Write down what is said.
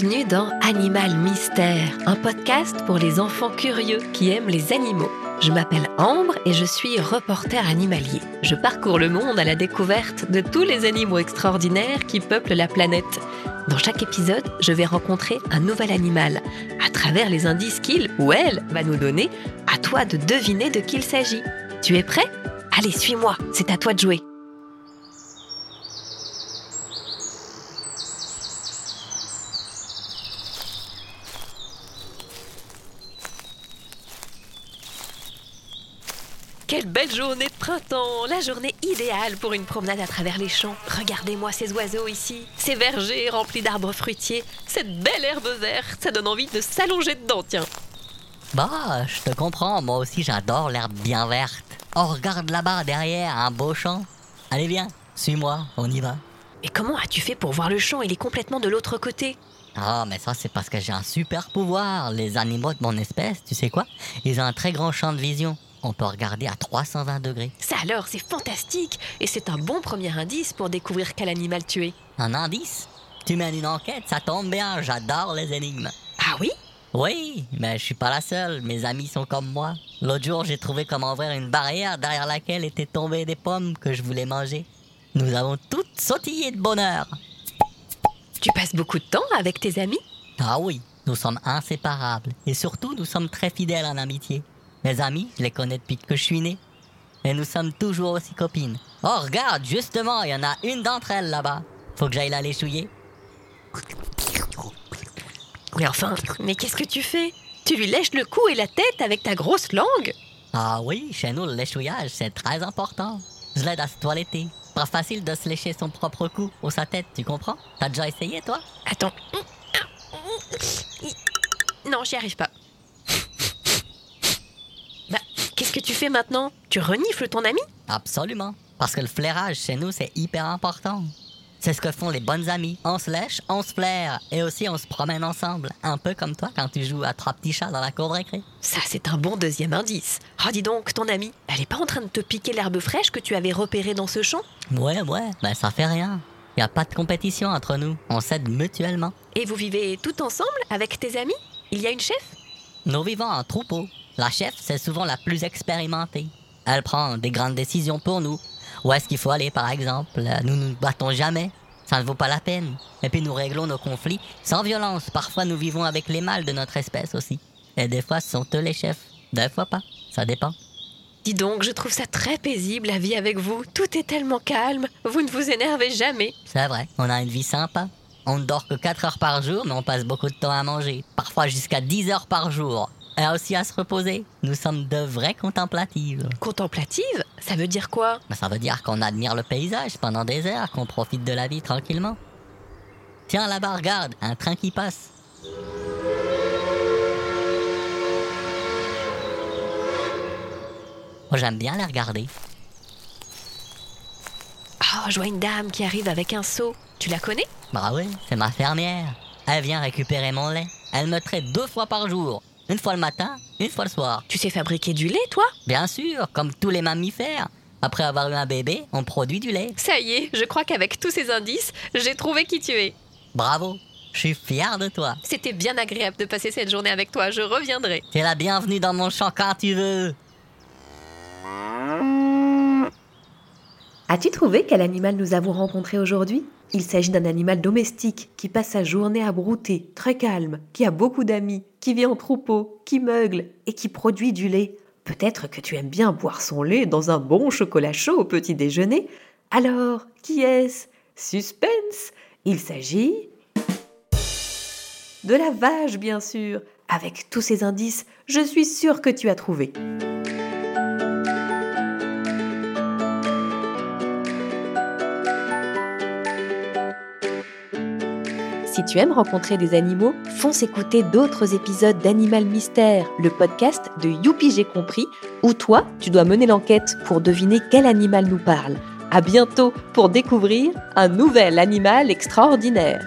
Bienvenue dans Animal Mystère, un podcast pour les enfants curieux qui aiment les animaux. Je m'appelle Ambre et je suis reporter animalier. Je parcours le monde à la découverte de tous les animaux extraordinaires qui peuplent la planète. Dans chaque épisode, je vais rencontrer un nouvel animal. À travers les indices qu'il ou elle va nous donner, à toi de deviner de qui il s'agit. Tu es prêt? Allez, suis-moi, c'est à toi de jouer. Quelle belle journée de printemps La journée idéale pour une promenade à travers les champs. Regardez-moi ces oiseaux ici, ces vergers remplis d'arbres fruitiers, cette belle herbe verte, ça donne envie de s'allonger dedans, tiens. Bah, je te comprends, moi aussi j'adore l'herbe bien verte. On regarde là-bas derrière un beau champ. Allez viens, suis-moi, on y va. Et comment as-tu fait pour voir le champ? Il est complètement de l'autre côté. Ah, mais ça c'est parce que j'ai un super pouvoir. Les animaux de mon espèce, tu sais quoi? Ils ont un très grand champ de vision. On peut regarder à 320 degrés. Ça alors, c'est fantastique Et c'est un bon premier indice pour découvrir quel animal tu es. Un indice? Tu mènes une enquête, ça tombe bien, j'adore les énigmes. Ah oui? Oui, mais je suis pas la seule, mes amis sont comme moi. L'autre jour, j'ai trouvé comment ouvrir une barrière derrière laquelle étaient tombées des pommes que je voulais manger. Nous avons toutes sautillé de bonheur. Tu passes beaucoup de temps avec tes amis? Ah oui, nous sommes inséparables et surtout nous sommes très fidèles en amitié. Mes amis, je les connais depuis que je suis né. Et nous sommes toujours aussi copines. Oh, regarde, justement, il y en a une d'entre elles là-bas. Faut que j'aille la léchouiller. Mais enfin, mais qu'est-ce que tu fais? Tu lui lèches le cou et la tête avec ta grosse langue? Ah oui, chez nous, le léchouillage, c'est très important. Je l'aide à se toiletter. Pas facile de se lécher son propre cou ou sa tête, tu comprends? T'as déjà essayé, toi? Attends. Non, j'y arrive pas. Bah, qu'est-ce que tu fais maintenant? Tu renifles ton ami? Absolument. Parce que le flairage chez nous, c'est hyper important. C'est ce que font les bonnes amies. On se lèche, on se flaire. Et aussi, on se promène ensemble. Un peu comme toi quand tu joues à trois petits chats dans la cour de récré. Ça, c'est un bon deuxième indice. Oh, dis donc, ton ami, elle est pas en train de te piquer l'herbe fraîche que tu avais repérée dans ce champ? Ouais, ouais, ben ça fait rien. Y a pas de compétition entre nous. On s'aide mutuellement. Et vous vivez tout ensemble avec tes amis? Il y a une chef? Nous vivons en troupeau. La chef, c'est souvent la plus expérimentée. Elle prend des grandes décisions pour nous. Où est-ce qu'il faut aller, par exemple? Nous ne nous battons jamais. Ça ne vaut pas la peine. Et puis nous réglons nos conflits sans violence. Parfois, nous vivons avec les mâles de notre espèce aussi. Et des fois, ce sont eux les chefs. Des fois pas. Ça dépend. Dis donc, je trouve ça très paisible la vie avec vous. Tout est tellement calme. Vous ne vous énervez jamais. C'est vrai, on a une vie sympa. On ne dort que 4 heures par jour, mais on passe beaucoup de temps à manger. Parfois jusqu'à 10 heures par jour. Et aussi à se reposer. Nous sommes de vraies contemplatives. Contemplative Ça veut dire quoi? Ben, ça veut dire qu'on admire le paysage pendant des heures, qu'on profite de la vie tranquillement. Tiens là-bas, regarde, un train qui passe. Moi, j'aime bien les regarder. Oh, je vois une dame qui arrive avec un seau. Tu la connais? Bah oui, c'est ma fermière. Elle vient récupérer mon lait. Elle me traite deux fois par jour. Une fois le matin, une fois le soir. Tu sais fabriquer du lait, toi? Bien sûr, comme tous les mammifères. Après avoir eu un bébé, on produit du lait. Ça y est, je crois qu'avec tous ces indices, j'ai trouvé qui tu es. Bravo, je suis fier de toi. C'était bien agréable de passer cette journée avec toi, je reviendrai. T'es la bienvenue dans mon champ quand tu veux. As-tu trouvé quel animal nous avons rencontré aujourd'hui? Il s'agit d'un animal domestique qui passe sa journée à brouter, très calme, qui a beaucoup d'amis, qui vit en troupeau, qui meugle et qui produit du lait. Peut-être que tu aimes bien boire son lait dans un bon chocolat chaud au petit déjeuner. Alors, qui est-ce? Suspense Il s'agit de la vache, bien sûr. Avec tous ces indices, je suis sûre que tu as trouvé. Si tu aimes rencontrer des animaux, fonce écouter d'autres épisodes d'Animal Mystère, le podcast de Youpi J'ai compris, où toi, tu dois mener l'enquête pour deviner quel animal nous parle. À bientôt pour découvrir un nouvel animal extraordinaire.